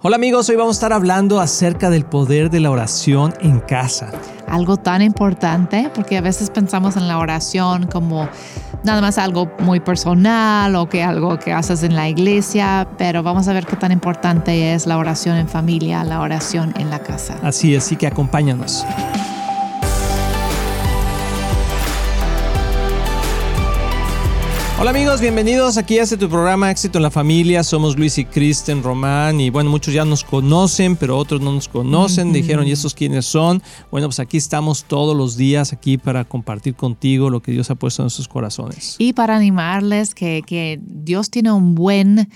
Hola amigos, hoy vamos a estar hablando acerca del poder de la oración en casa. Algo tan importante porque a veces pensamos en la oración como nada más algo muy personal o que algo que haces en la iglesia, pero vamos a ver qué tan importante es la oración en familia, la oración en la casa. Así es, así que acompáñanos. Hola amigos, bienvenidos aquí a este tu programa Éxito en la Familia. Somos Luis y Kristen Román y bueno, muchos ya nos conocen, pero otros no nos conocen. Dijeron, ¿y estos quiénes son? Bueno, pues aquí estamos todos los días aquí para compartir contigo lo que Dios ha puesto en sus corazones. Y para animarles que, que Dios tiene un buen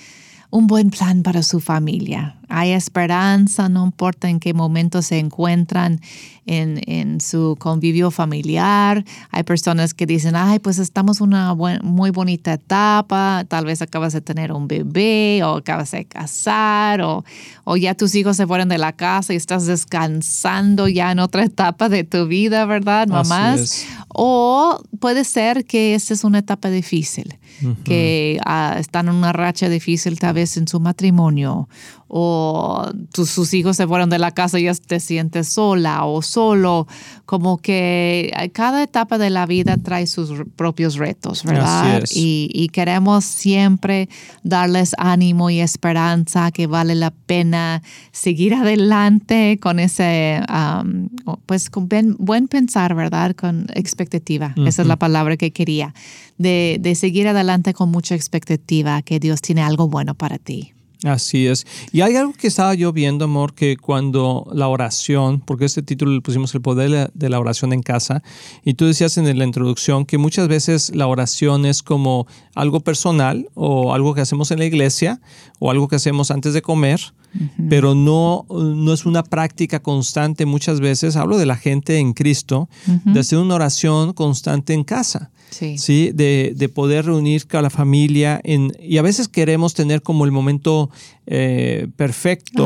un buen plan para su familia. Hay esperanza, no importa en qué momento se encuentran en, en su convivio familiar. Hay personas que dicen, ay, pues estamos en una muy bonita etapa, tal vez acabas de tener un bebé o acabas de casar o, o ya tus hijos se fueron de la casa y estás descansando ya en otra etapa de tu vida, ¿verdad, mamás? O puede ser que esta es una etapa difícil, que uh, están en una racha difícil tal vez en su matrimonio o sus hijos se fueron de la casa y ya te sientes sola o solo, como que cada etapa de la vida trae sus propios retos, ¿verdad? Y, y, queremos siempre darles ánimo y esperanza que vale la pena seguir adelante con ese, pues con buen pensar, ¿verdad? Con expectativa, esa es la palabra que quería, de, de seguir adelante con mucha expectativa, que Dios tiene algo bueno para ti. Así es. Y hay algo que estaba yo viendo, amor, que cuando la oración, porque este título le pusimos el poder de la oración en casa, y tú decías en la introducción que muchas veces la oración es como algo personal o algo que hacemos en la iglesia o algo que hacemos antes de comer, pero no, no es una práctica constante muchas veces, hablo de la gente en Cristo, de hacer una oración constante en casa. Sí. De, poder reunir a la familia en, y a veces queremos tener como el momento eh, perfecto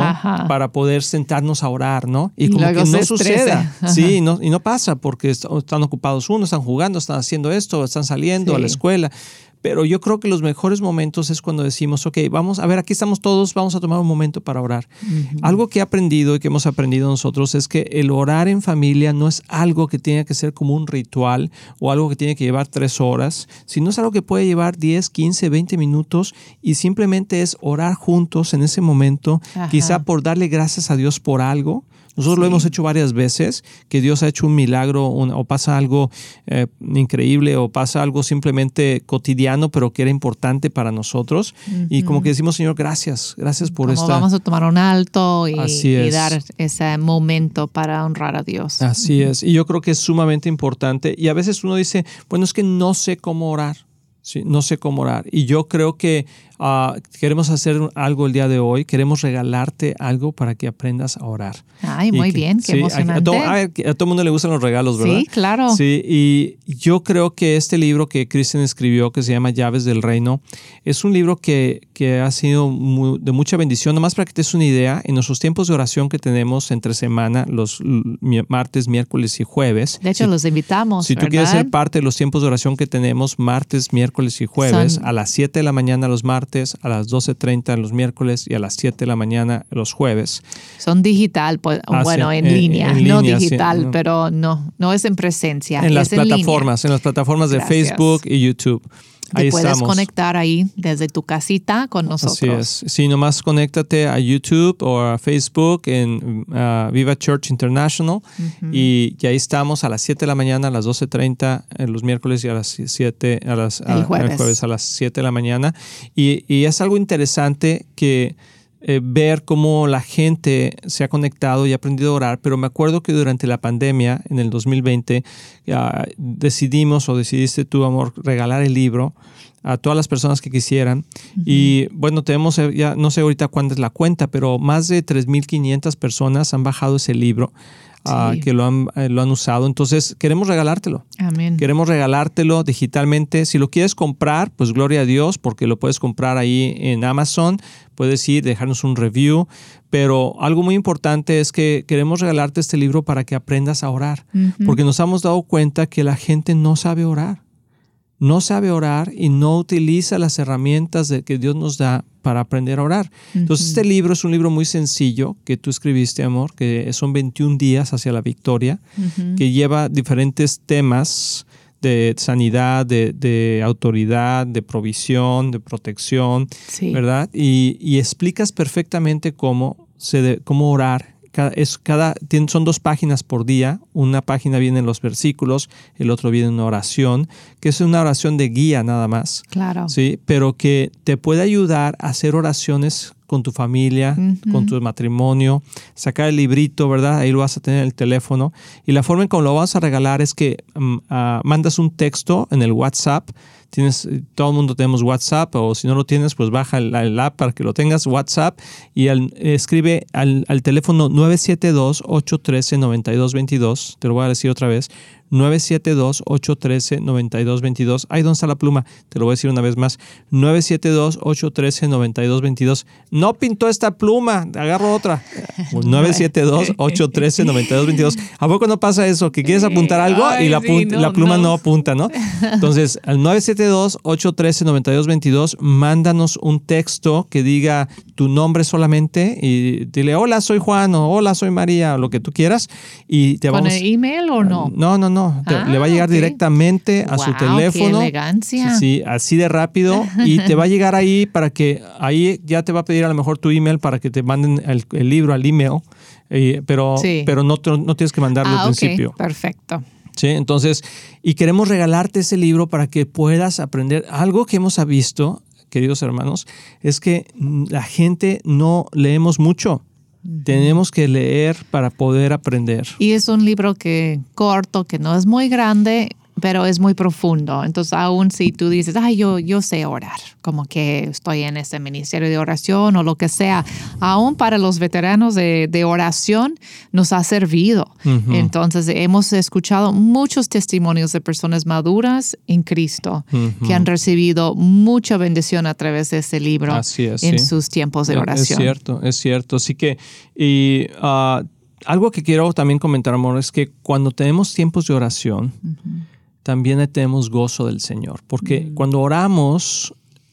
para poder sentarnos a orar, ¿no? Y, como que no suceda, sí, no, y no pasa porque están ocupados uno, están jugando, están haciendo esto, están saliendo a la escuela. Pero yo creo que los mejores momentos es cuando decimos, ok, vamos, a ver, aquí estamos todos, vamos a tomar un momento para orar. Algo que he aprendido y que hemos aprendido nosotros es que el orar en familia no es algo que tiene que ser como un ritual o algo que tiene que llevar tres horas, sino es algo que puede llevar 10, 15, 20 minutos y simplemente es orar juntos en ese momento, quizá por darle gracias a Dios por algo nosotros lo hemos hecho varias veces, que Dios ha hecho un milagro o pasa algo eh, increíble o pasa algo simplemente cotidiano, pero que era importante para nosotros. Y como que decimos, Señor, gracias, gracias por como Vamos a tomar un alto y, y, dar ese momento para honrar a Dios. Así es. Y yo creo que es sumamente importante. Y a veces uno dice, bueno, es que no sé cómo orar. Sí, no sé cómo orar. Y yo creo que Ah, queremos hacer algo el día de hoy, queremos regalarte algo para que aprendas a orar. Ay, muy bien, qué emocionante. A, todo, el mundo le gustan los regalos, ¿verdad? Sí, claro. Sí, y yo creo que este libro que Kristen escribió, que se llama Llaves del Reino, es un libro que, que ha sido de mucha bendición. Nomás para que te des una idea, en nuestros tiempos de oración que tenemos entre semana, los martes, miércoles y jueves. De hecho, los invitamos. Si tú quieres ser parte de los tiempos de oración que tenemos martes, miércoles y jueves, a las 7 de la mañana los martes, a las 12.30 los miércoles y a las 7 de la mañana los jueves. Son digital, pues, ah, bueno, en, línea, no digital, pero no, no es en presencia. En las plataformas, en, las plataformas de Facebook y YouTube. Te puedes conectar ahí desde tu casita con nosotros. Así es. Sí, nomás conéctate a YouTube o a Facebook en uh, Viva Church International y, ahí estamos a las 7 de la mañana, a las 12.30 en los miércoles y a las 7, a las, el jueves. a las 7 de la mañana. Y, y es algo interesante que eh, ver cómo la gente se ha conectado y ha aprendido a orar, pero me acuerdo que durante la pandemia, en el 2020, decidimos o decidiste tú, amor, regalar el libro a todas las personas que quisieran. Y bueno, tenemos eh, ya, no sé ahorita cuánta es la cuenta, pero más de 3.500 personas han bajado ese libro. Que lo han, eh, lo han usado. Entonces, queremos regalártelo. Amén. Queremos regalártelo digitalmente. Si lo quieres comprar, pues gloria a Dios, porque lo puedes comprar ahí en Amazon. Puedes ir, dejarnos un review. Pero algo muy importante es que queremos regalarte este libro para que aprendas a orar, porque nos hemos dado cuenta que la gente no sabe orar. No sabe orar y no utiliza las herramientas de, que Dios nos da para aprender a orar. Entonces, este libro es un libro muy sencillo que tú escribiste, amor, que son 21 días hacia la victoria, que lleva diferentes temas de sanidad, de, autoridad, de provisión, de protección, ¿verdad? Y, explicas perfectamente cómo, se cómo orar es cada, son dos páginas por día. Una página viene en los versículos, el otro viene en una oración, que es una oración de guía nada más. Claro. Sí, pero que te puede ayudar a hacer oraciones con tu familia, con tu matrimonio, sacar el librito, ¿verdad? Ahí lo vas a tener en el teléfono. Y la forma en cómo lo vas a regalar es que mm, ah, mandas un texto en el WhatsApp tienes, todo el mundo tenemos WhatsApp o si no lo tienes, pues baja el, app para que lo tengas, WhatsApp, y escribe al, al teléfono 972-813-9222, te lo voy a decir otra vez, 972-813-9222. Ahí donde está la pluma, te lo voy a decir una vez más. 972-813-9222. No pintó esta pluma, agarro otra. 972-813-9222. ¿A poco no pasa eso? Que quieres apuntar algo y la, la pluma no. apunta, ¿no? Entonces, al 972-813-9222, mándanos un texto que diga tu nombre solamente y dile, hola, soy Juan o hola, soy María, o lo que tú quieras. Y te ¿Con el email o no? No, no, no no. le va a ah, llegar directamente a su teléfono. Qué elegancia. Sí, así de rápido. Y te va a llegar ahí para que ahí ya te va a pedir a lo mejor tu email para que te manden el, libro al email. Eh, pero pero no, no tienes que mandarlo al ah, principio. Perfecto. Sí, entonces, y queremos regalarte ese libro para que puedas aprender. Algo que hemos visto, queridos hermanos, es que la gente no leemos mucho. Tenemos que leer para poder aprender. Y es un libro que corto, que no es muy grande, pero es muy profundo. Entonces, aún si tú dices, ay, yo, yo sé orar, como que estoy en ese ministerio de oración o lo que sea, aún para los veteranos de, oración nos ha servido. Entonces, hemos escuchado muchos testimonios de personas maduras en Cristo que han recibido mucha bendición a través de ese libro en sus tiempos de oración. Es cierto, es cierto. Así que, y ah, algo que quiero también comentar, amor, es que cuando tenemos tiempos de oración, también tenemos gozo del Señor. Porque mm. cuando oramos,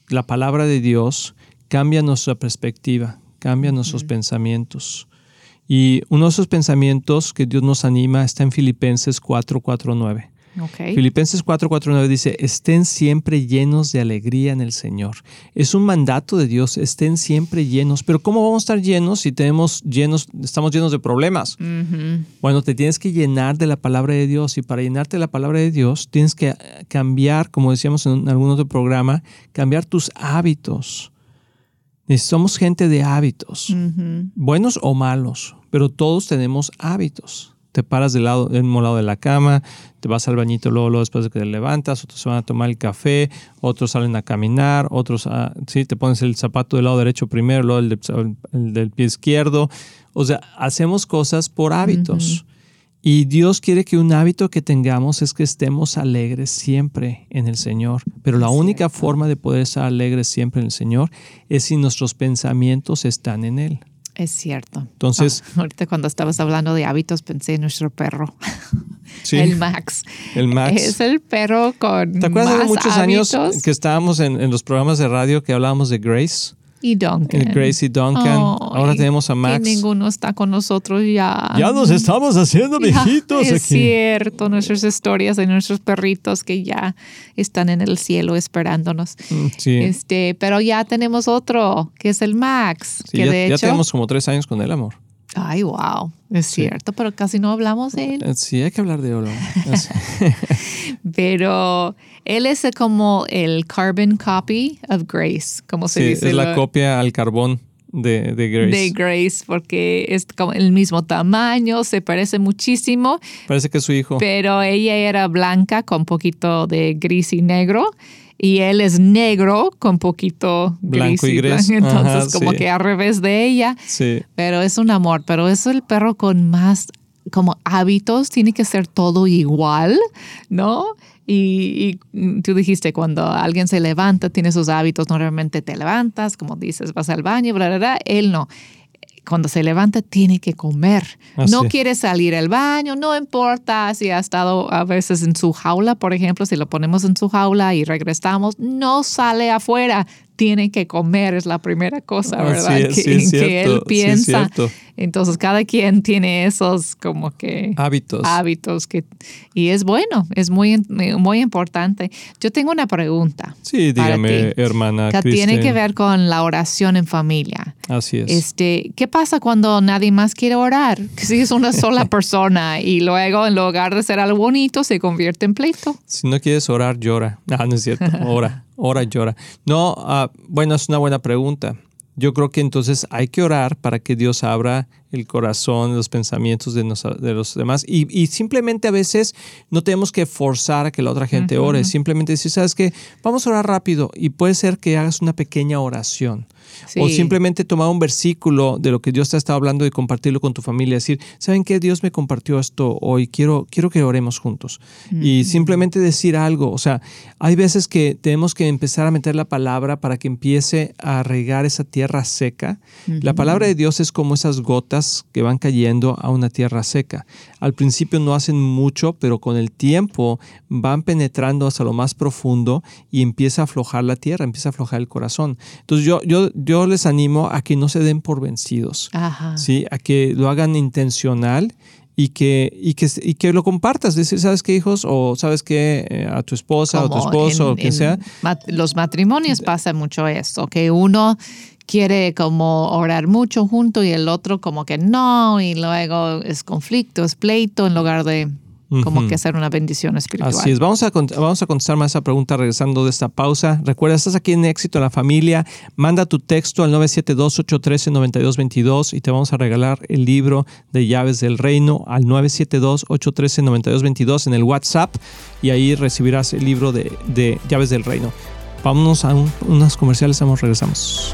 la palabra de Dios cambia nuestra perspectiva, cambia nuestros pensamientos. Y uno de esos pensamientos que Dios nos anima está en Filipenses 449. Filipenses 4:49 dice, estén siempre llenos de alegría en el Señor. Es un mandato de Dios, estén siempre llenos. Pero ¿cómo vamos a estar llenos si tenemos llenos, estamos llenos de problemas? Bueno, te tienes que llenar de la palabra de Dios y para llenarte de la palabra de Dios tienes que cambiar, como decíamos en algún otro programa, cambiar tus hábitos. Somos gente de hábitos, buenos o malos, pero todos tenemos hábitos te paras del lado, del lado de la cama, te vas al bañito luego, luego después de que te levantas, otros se van a tomar el café, otros salen a caminar, otros, sí, te pones el zapato del lado derecho primero, luego el, del pie izquierdo. O sea, hacemos cosas por hábitos. Y Dios quiere que un hábito que tengamos es que estemos alegres siempre en el Señor. Pero la única forma de poder estar alegres siempre en el Señor es si nuestros pensamientos están en Él. Es cierto. Entonces. Ah, ahorita cuando estabas hablando de hábitos pensé en nuestro perro. Sí, el Max. El Max. Es el perro con. ¿Te acuerdas de muchos años que estábamos en, en, los programas de radio que hablábamos de Grace? Y Duncan. Gracie Duncan. Ahora tenemos a Max. ninguno está con nosotros ya. Ya nos estamos haciendo viejitos es cierto, nuestras historias de nuestros perritos que ya están en el cielo esperándonos. Mm, sí. Este, pero ya tenemos otro, que es el Max. que de ya tenemos como tres años con el amor. Ay, wow, es cierto, pero casi no hablamos de él. Eh, sí, hay que hablar de él. pero él es como el carbon copy of Grace, como se dice. Es la copia al carbón de, de, Grace. De Grace, porque es como el mismo tamaño, se parece muchísimo. Parece que es su hijo. Pero ella era blanca con poquito de gris y negro y él es negro con poquito blanco y gris. Entonces, como que al revés de ella. Sí. Pero es un amor. Pero es el perro con más como hábitos, tiene que ser todo igual, ¿no? Y, tú dijiste, cuando alguien se levanta, tiene sus hábitos, normalmente te levantas, como dices, vas al baño, bla, bla, bla. Él no cuando se levanta tiene que comer. No quiere salir al baño, no importa si ha estado a veces en su jaula, por ejemplo, si lo ponemos en su jaula y regresamos, no sale afuera. Tiene que comer, es la primera cosa, ¿verdad? es, que, sí en que él sí piensa. Entonces, cada quien tiene esos como que Hábitos. hábitos que y es bueno, es muy muy importante. Yo tengo una pregunta. Sí, para dígame, ti, hermana. que tiene que ver con la oración en familia. Así es. Este, ¿qué pasa cuando nadie más quiere orar? Que si es una sola persona y luego en lugar de ser algo bonito se convierte en pleito. Si no quieres orar, llora. No, no es cierto. Ora, ora, llora. No, ah, bueno, es una buena pregunta. Yo creo que entonces hay que orar para que Dios abra el corazón, los pensamientos de, nos- de los demás. Y, y simplemente a veces no tenemos que forzar a que la otra gente ore. Simplemente decir, ¿sabes qué? Vamos a orar rápido. Y puede ser que hagas una pequeña oración. O simplemente tomar un versículo de lo que Dios te ha estado hablando y compartirlo con tu familia. Decir, ¿saben qué? Dios me compartió esto hoy. Quiero, quiero que oremos juntos. Y simplemente decir algo. O sea, hay veces que tenemos que empezar a meter la palabra para que empiece a regar esa tierra seca. La palabra de Dios es como esas gotas que van cayendo a una tierra seca. Al principio no hacen mucho, pero con el tiempo van penetrando hasta lo más profundo y empieza a aflojar la tierra, empieza a aflojar el corazón. Entonces yo, yo, yo les animo a que no se den por vencidos, Ajá. ¿sí? a que lo hagan intencional y que, y que, y que lo compartas. Decir, ¿sabes qué, hijos? O ¿sabes qué? Eh, a tu esposa o tu Como esposo en- o quien en sea. mat- los matrimonios pasa mucho esto, que uno quiere como orar mucho junto y el otro como que no, y luego es conflicto, es pleito en lugar de como que hacer una bendición espiritual. Así es, vamos a, vamos a contestar más esa pregunta regresando de esta pausa. Recuerda, estás aquí en Éxito en la Familia. Manda tu texto al 972-813-9222 y te vamos a regalar el libro de Llaves del Reino al 972-813-9222 en el WhatsApp y ahí recibirás el libro de, de Llaves del Reino. Vámonos a un- unas comerciales, vamos, regresamos.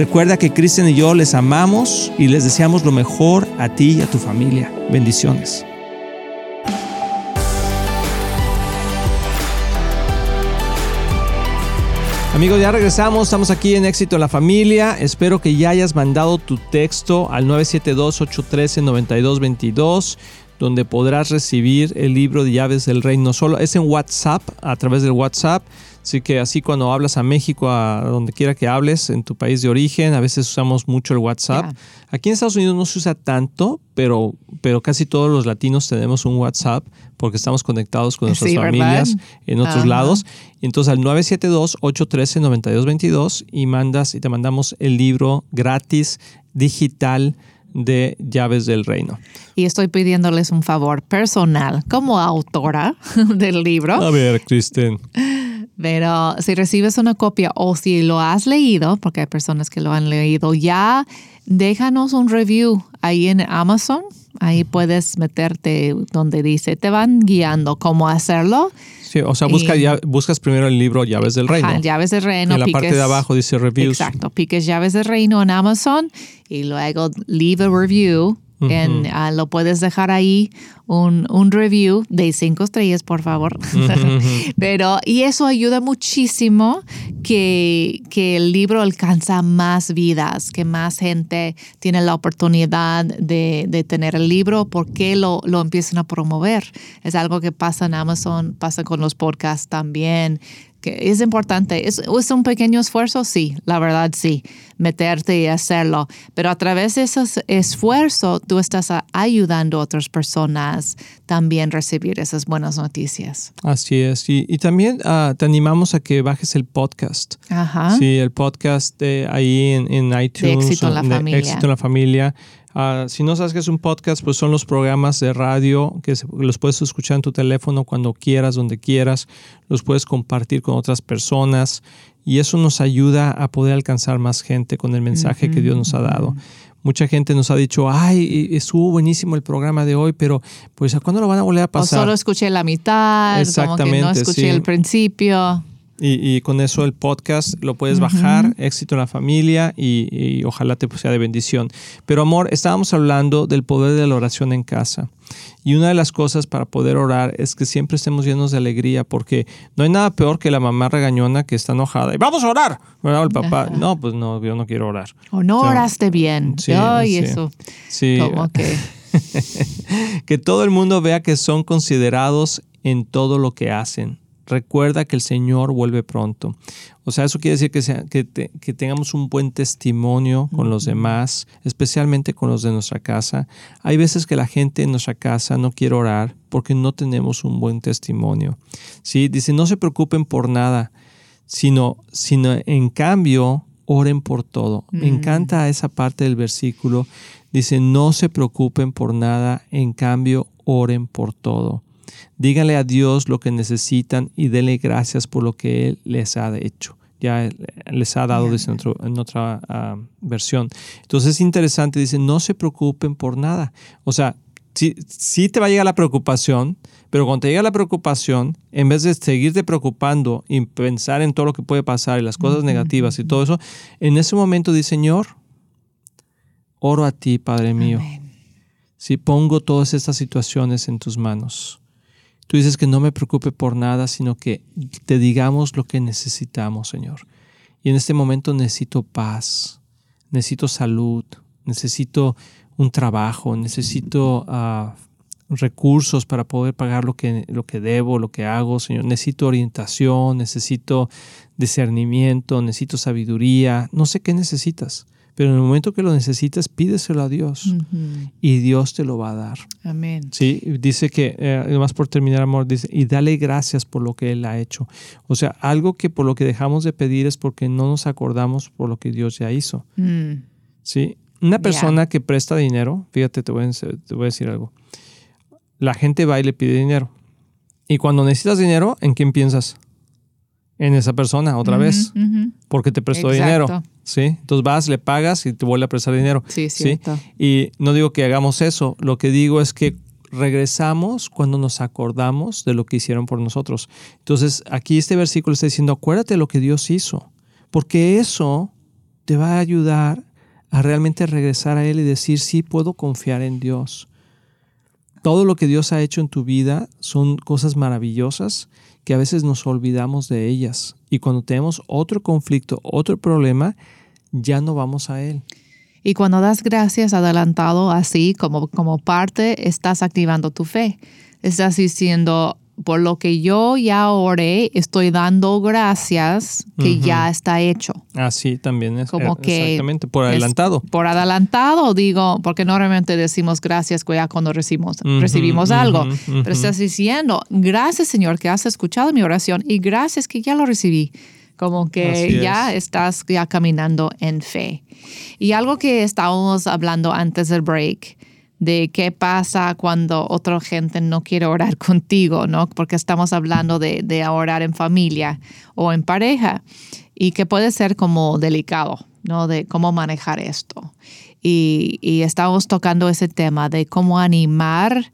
Recuerda que Cristian y yo les amamos y les deseamos lo mejor a ti y a tu familia. Bendiciones. Amigos, ya regresamos, estamos aquí en Éxito en la Familia. Espero que ya hayas mandado tu texto al 972-813-9222, donde podrás recibir el libro de llaves del reino. Solo es en WhatsApp, a través del WhatsApp. Así que así cuando hablas a México, a donde quiera que hables, en tu país de origen, a veces usamos mucho el WhatsApp. Aquí en Estados Unidos no se usa tanto, pero, pero casi todos los latinos tenemos un WhatsApp porque estamos conectados con nuestras Sí, ¿verdad? familias en otros Ajá. lados. Entonces al 972-813-9222 y mandas y te mandamos el libro gratis digital de Llaves del Reino. Y estoy pidiéndoles un favor personal como autora del libro. A ver, Kristen. Pero si recibes una copia o si lo has leído, porque hay personas que lo han leído ya, déjanos un review ahí en Amazon Ahí puedes meterte donde dice, te van guiando cómo hacerlo. Sí, o sea, busca Y- ya- buscas primero el libro Llaves del Reino. Ajá, llaves del reino. en la parte piques- de abajo dice reviews. Exacto, piques llaves del reino en Amazon y luego leave a review. En, ah, lo puedes dejar ahí un, un review de cinco estrellas, por favor. Pero, y eso ayuda muchísimo que, que el libro alcanza más vidas, que más gente tiene la oportunidad de, de tener el libro porque lo, lo empiezan a promover. Es algo que pasa en Amazon, pasa con los podcasts también que es importante. ¿Es, es un pequeño esfuerzo? Sí, la verdad sí, meterte y hacerlo. Pero a través de ese esfuerzo, tú estás ayudando a otras personas también a recibir esas buenas noticias. Así es. Y, y también ah, te animamos a que bajes el podcast. Ajá. Sí, el podcast de ahí en, en iTunes. Éxito en la Familia. Éxito en la familia. Ah, si no sabes qué es un podcast, pues son los programas de radio que se- los puedes escuchar en tu teléfono cuando quieras, donde quieras. Los puedes compartir con otras personas y eso nos ayuda a poder alcanzar más gente con el mensaje que Dios nos ha dado. Mucha gente nos ha dicho, ay, estuvo buenísimo el programa de hoy, pero pues ¿a cuándo lo van a volver a O pasar? solo escuché la mitad, como que no Exactamente, escuché sí. el principio. Y, y con eso el podcast lo puedes bajar, éxito en la familia y, y ojalá te sea de bendición. Pero amor, estábamos hablando del poder de la oración en casa. Y una de las cosas para poder orar es que siempre estemos llenos de alegría porque no hay nada peor que la mamá regañona que está enojada y vamos a orar. ¿verdad? El papá, no, pues no, yo no quiero orar. O no Sí. oraste bien. Sí, Ay, sí. eso. Sí, Como que. que todo el mundo vea que son considerados en todo lo que hacen. Recuerda que el Señor vuelve pronto. O sea, eso quiere decir que, sea- que, te- que tengamos un buen testimonio con los demás, especialmente con los de nuestra casa. Hay veces que la gente en nuestra casa no quiere orar porque no tenemos un buen testimonio. ¿Sí? Dice, no se preocupen por nada, sino, sino en cambio, oren por todo. Me encanta esa parte del versículo. Dice, no se preocupen por nada, en cambio, oren por todo. Díganle a Dios lo que necesitan y denle gracias por lo que Él les ha hecho. Ya les ha dado dice en, otra ah, versión. Entonces es interesante, dice, no se preocupen por nada. O sea, sí, sí te va a llegar la preocupación, pero cuando te llega la preocupación, en vez de seguirte preocupando y pensar en todo lo que puede pasar y las cosas negativas y todo eso, en ese momento dice, Señor, oro a ti, Padre mío. Amén. Si pongo todas estas situaciones en tus manos. Tú dices que no me preocupe por nada, sino que te digamos lo que necesitamos, Señor. Y en este momento necesito paz, necesito salud, necesito un trabajo, necesito ah, recursos para poder pagar lo que, lo que debo, lo que hago, Señor. Necesito orientación, necesito discernimiento, necesito sabiduría. No sé qué necesitas, pero en el momento que lo necesitas, pídeselo a Dios Ujú. y Dios te lo va a dar. Amén. Sí, dice que, eh, además por terminar, amor, dice, y dale gracias por lo que Él ha hecho. O sea, algo que por lo que dejamos de pedir es porque no nos acordamos por lo que Dios ya hizo. Mm. Sí, una persona que presta dinero, fíjate, te voy, a, te voy a decir algo. La gente va y le pide dinero. Y cuando necesitas dinero, ¿en quién piensas? En esa persona, otra vez, porque te prestó Exacto. dinero. Sí, entonces vas, le pagas y te vuelve a prestar dinero. Sí, Sí. cierto. Y no digo que hagamos eso, lo que digo es que regresamos cuando nos acordamos de lo que hicieron por nosotros. Entonces, aquí este versículo está diciendo, acuérdate de lo que Dios hizo, porque eso te va a ayudar a realmente regresar a Él y decir, sí, puedo confiar en Dios. Todo lo que Dios ha hecho en tu vida son cosas maravillosas que a veces nos olvidamos de ellas. Y cuando tenemos otro conflicto, otro problema, ya no vamos a Él. Y cuando das gracias adelantado así como, como parte, estás activando tu fe. Estás diciendo, por lo que yo ya oré, estoy dando gracias que ya está hecho. Así también es. Como eh, que Exactamente, por adelantado. Por adelantado, digo, porque normalmente decimos gracias ya cuando recibimos, recibimos algo. Pero estás diciendo, gracias Señor que has escuchado mi oración y gracias que ya lo recibí. Como que Así ya es. estás ya caminando en fe. Y algo que estábamos hablando antes del break, de qué pasa cuando otra gente no quiere orar contigo, ¿no? Porque estamos hablando de, de orar en familia o en pareja y que puede ser como delicado, ¿no? De cómo manejar esto. y, y estamos tocando ese tema de cómo animar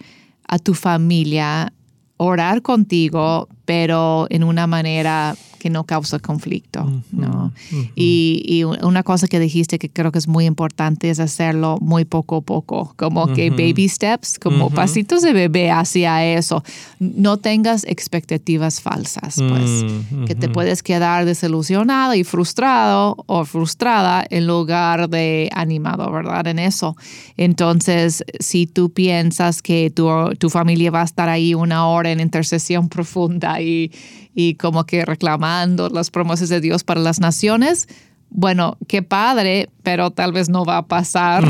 a tu familia, orar contigo, pero en una manera que no causa conflicto, ¿no? y, una cosa que dijiste que creo que es muy importante es hacerlo muy poco a poco, como que baby steps, como pasitos de bebé hacia eso. No tengas expectativas falsas, pues, que te puedes quedar desilusionado y frustrado o frustrada en lugar de animado, ¿verdad? En eso. Entonces, si tú piensas que tu, tu familia va a estar ahí una hora en intercesión profunda y y como que reclamando las promesas de Dios para las naciones, bueno, qué padre, pero tal vez no va a pasar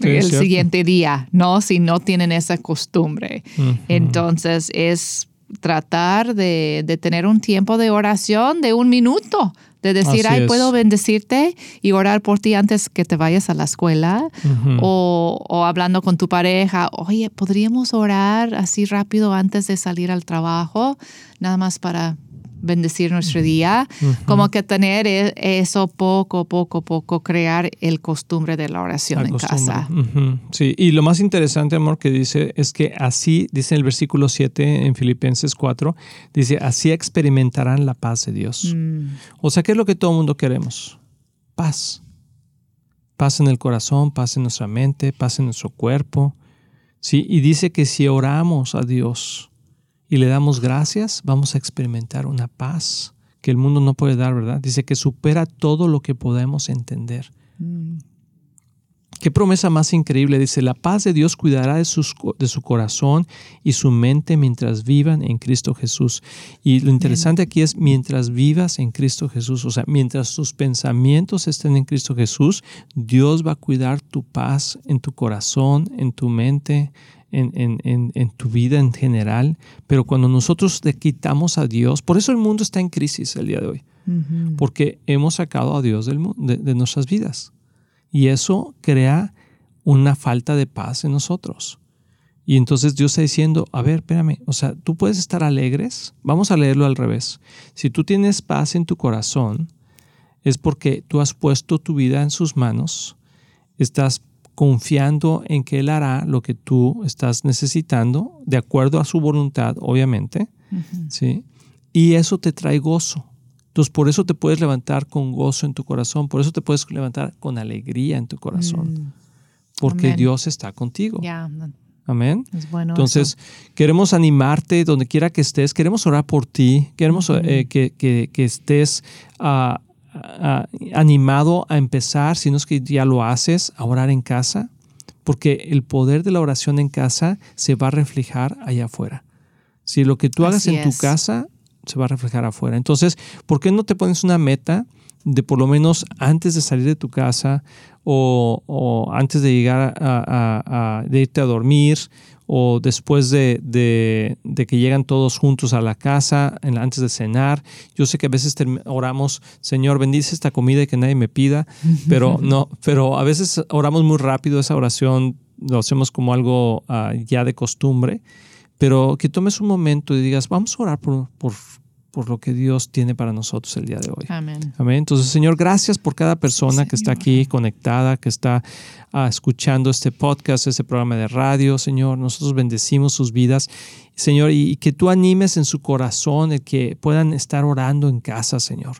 el siguiente día, ¿no? Si no tienen esa costumbre. Entonces es tratar de, de, tener un tiempo de oración de un minuto, de decir, ay, puedo bendecirte y orar por ti antes que te vayas a la escuela, o, o, hablando con tu pareja, oye, podríamos orar así rápido antes de salir al trabajo, nada más para bendecir nuestro día, como que tener e, eso poco, poco, poco, crear el costumbre de la oración en casa. Sí, y lo más interesante, amor, que dice es que así, dice en el versículo 7 en Filipenses 4, dice, así experimentarán la paz de Dios. Mm. O sea, ¿qué es lo que todo el mundo queremos? Paz. Paz en el corazón, paz en nuestra mente, paz en nuestro cuerpo. Sí, y dice que si oramos a Dios, y le damos gracias, vamos a experimentar una paz que el mundo no puede dar, ¿verdad? Dice que supera todo lo que podemos entender. Mm. Qué promesa más increíble. Dice, la paz de Dios cuidará de, sus, de, su corazón y su mente mientras vivan en Cristo Jesús. Y lo interesante aquí es mientras vivas en Cristo Jesús, o sea, mientras tus pensamientos estén en Cristo Jesús, Dios va a cuidar tu paz en tu corazón, en tu mente, en, tu vida en general, pero cuando nosotros le quitamos a Dios, por eso el mundo está en crisis el día de hoy, porque hemos sacado a Dios del, de, de nuestras vidas. Y eso crea una falta de paz en nosotros. Y entonces Dios está diciendo, a ver, espérame, o sea, tú puedes estar alegres, vamos a leerlo al revés. Si tú tienes paz en tu corazón, es porque tú has puesto tu vida en sus manos, estás confiando en que Él hará lo que tú estás necesitando, de acuerdo a su voluntad, obviamente, ¿sí? Y eso te trae gozo. Entonces, por eso te puedes levantar con gozo en tu corazón, por eso te puedes levantar con alegría en tu corazón, mm. porque Dios está contigo. Amén. Entonces, queremos animarte donde quiera que estés, queremos orar por ti, queremos eh, que, estés uh, animado a empezar, si no es que ya lo haces, a orar en casa, porque el poder de la oración en casa se va a reflejar allá afuera. Si lo que tú hagas en tu casa se va a reflejar afuera. Entonces, ¿por qué no te pones una meta de por lo menos antes de salir de tu casa o, antes de llegar a, de irte a dormir o después de, que llegan todos juntos a la casa, antes de cenar. Yo sé que a veces oramos, Señor, bendice esta comida y que nadie me pida, pero no, pero a veces oramos muy rápido esa oración, lo hacemos como algo ah, ya de costumbre, pero que tomes un momento y digas, vamos a orar por, por por lo que Dios tiene para nosotros el día de hoy. Amén. Amén. Entonces, Señor, gracias por cada persona que está aquí conectada, que está ah, escuchando este podcast, este programa de radio, Señor. Nosotros bendecimos sus vidas, Señor, y, que tú animes en su corazón el que puedan estar orando en casa, Señor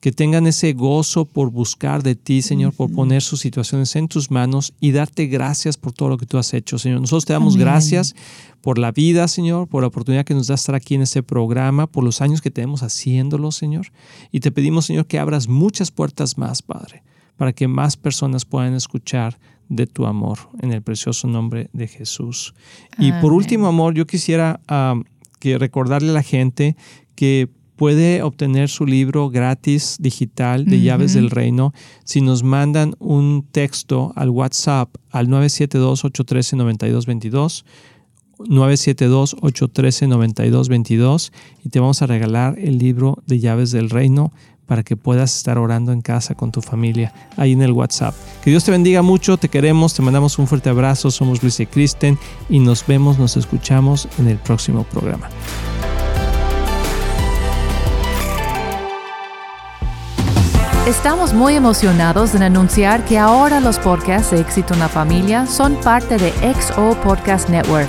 que tengan ese gozo por buscar de ti, Señor, por poner sus situaciones en tus manos y darte gracias por todo lo que tú has hecho, Señor. Nosotros te damos gracias por la vida, Señor, por la oportunidad que nos da estar aquí en este programa, por los años que tenemos haciéndolo, Señor. Y te pedimos, Señor, que abras muchas puertas más, Padre, para que más personas puedan escuchar de tu amor en el precioso nombre de Jesús. Y por último, amor, yo quisiera que recordarle a la gente que puede obtener su libro gratis digital de llaves del reino si nos mandan un texto al WhatsApp al 972-813-9222. 972-813-9222 y te vamos a regalar el libro de llaves del reino para que puedas estar orando en casa con tu familia ahí en el WhatsApp. Que Dios te bendiga mucho, te queremos, te mandamos un fuerte abrazo, somos Luis y Kristen y nos vemos, nos escuchamos en el próximo programa. Estamos muy emocionados en anunciar que ahora los podcasts de Éxito en la Familia son parte de XO Podcast Network,